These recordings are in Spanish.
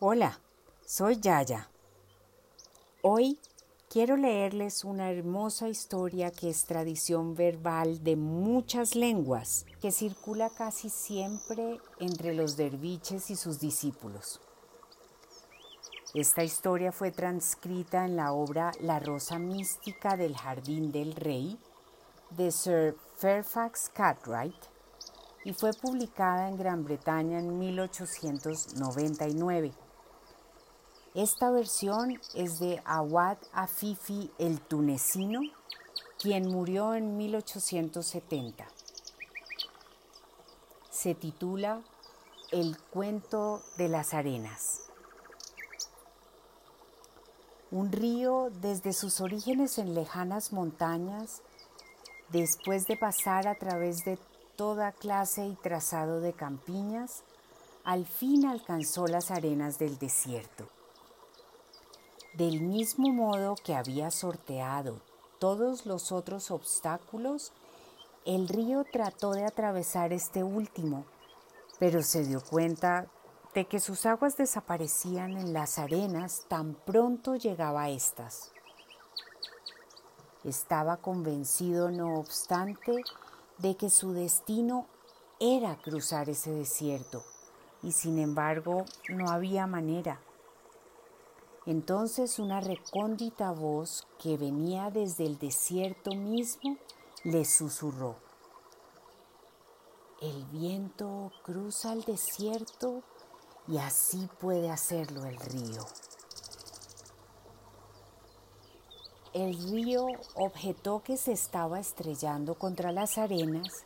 Hola, soy Yaya. Hoy quiero leerles una hermosa historia que es tradición verbal de muchas lenguas, que circula casi siempre entre los derviches y sus discípulos. Esta historia fue transcrita en la obra La Rosa Mística del Jardín del Rey de Sir Fairfax Cartwright y fue publicada en Gran Bretaña en 1899. Esta versión es de Awad Afifi el tunecino, quien murió en 1870. Se titula El cuento de las arenas. Un río desde sus orígenes en lejanas montañas, después de pasar a través de toda clase y trazado de campiñas, al fin alcanzó las arenas del desierto. Del mismo modo que había sorteado todos los otros obstáculos, el río trató de atravesar este último, pero se dio cuenta de que sus aguas desaparecían en las arenas tan pronto llegaba a estas. Estaba convencido, no obstante, de que su destino era cruzar ese desierto, y sin embargo no había manera. Entonces una recóndita voz que venía desde el desierto mismo le susurró. El viento cruza el desierto y así puede hacerlo el río. El río objetó que se estaba estrellando contra las arenas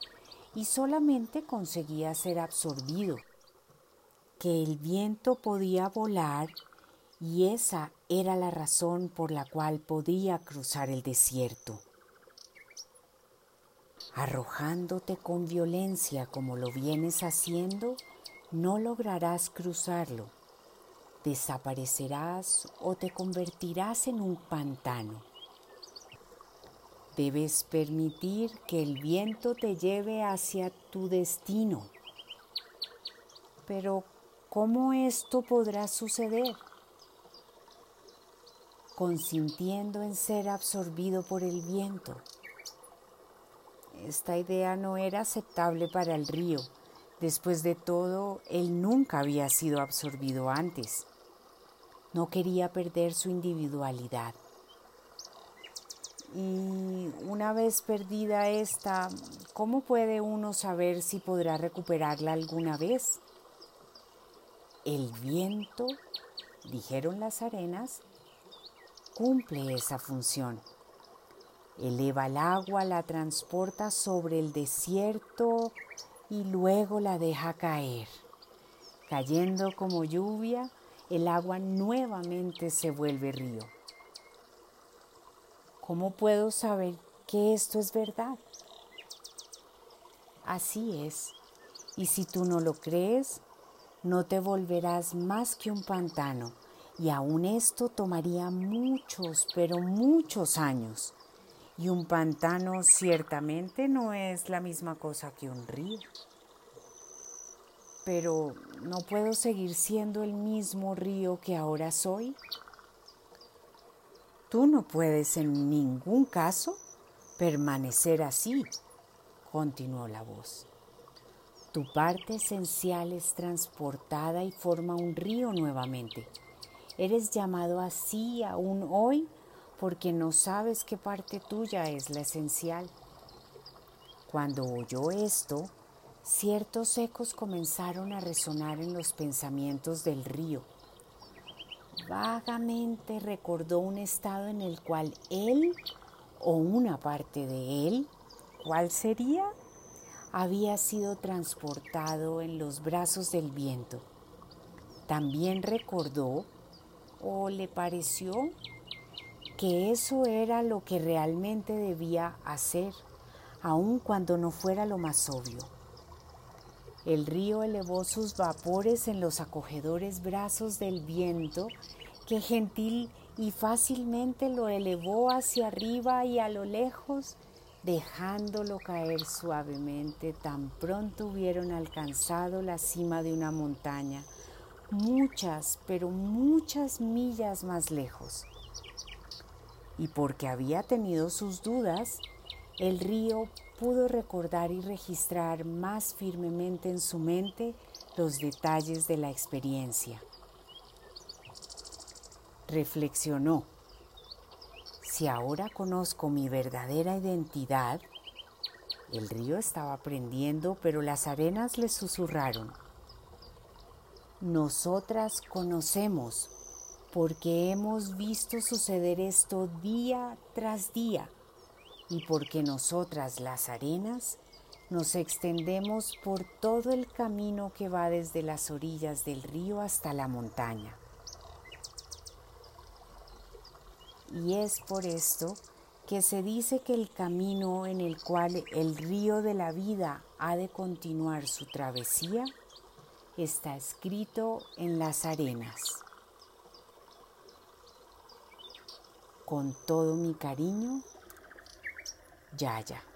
y solamente conseguía ser absorbido, que el viento podía volar y esa era la razón por la cual podía cruzar el desierto. Arrojándote con violencia como lo vienes haciendo, no lograrás cruzarlo. Desaparecerás o te convertirás en un pantano. Debes permitir que el viento te lleve hacia tu destino. Pero ¿cómo esto podrá suceder? Consintiendo en ser absorbido por el viento. Esta idea no era aceptable para el río Después de todo, él nunca había sido absorbido antes. No quería perder su individualidad. Y una vez perdida esta, ¿cómo puede uno saber si podrá recuperarla alguna vez? El viento, dijeron las arenas, cumple esa función. Eleva el agua, la transporta sobre el desierto y luego la deja caer. Cayendo como lluvia, el agua nuevamente se vuelve río. ¿Cómo puedo saber que esto es verdad? Así es. Y si tú no lo crees, no te volverás más que un pantano. Y aún esto tomaría muchos, pero muchos años. Y un pantano ciertamente no es la misma cosa que un río. Pero ¿no puedo seguir siendo el mismo río que ahora soy? Tú no puedes en ningún caso permanecer así, continuó la voz. Tu parte esencial es transportada y forma un río nuevamente. Eres llamado así aún hoy porque no sabes qué parte tuya es la esencial. Cuando oyó esto, ciertos ecos comenzaron a resonar en los pensamientos del río. Vagamente recordó un estado en el cual él o una parte de él, ¿cuál sería? Había sido transportado en los brazos del viento. También recordó o le pareció que eso era lo que realmente debía hacer, aun cuando no fuera lo más obvio. El río elevó sus vapores en los acogedores brazos del viento, que gentil y fácilmente lo elevó hacia arriba y a lo lejos, dejándolo caer suavemente tan pronto hubieron alcanzado la cima de una montaña, muchas, pero muchas millas más lejos. Y porque había tenido sus dudas, el río pudo recordar y registrar más firmemente en su mente los detalles de la experiencia. Reflexionó, si ahora conozco mi verdadera identidad, el río estaba aprendiendo, pero las arenas le susurraron. Nosotras conocemos porque hemos visto suceder esto día tras día y porque nosotras las arenas nos extendemos por todo el camino que va desde las orillas del río hasta la montaña. Y es por esto que se dice que el camino en el cual el río de la vida ha de continuar su travesía está escrito en las arenas. Con todo mi cariño, Yaya.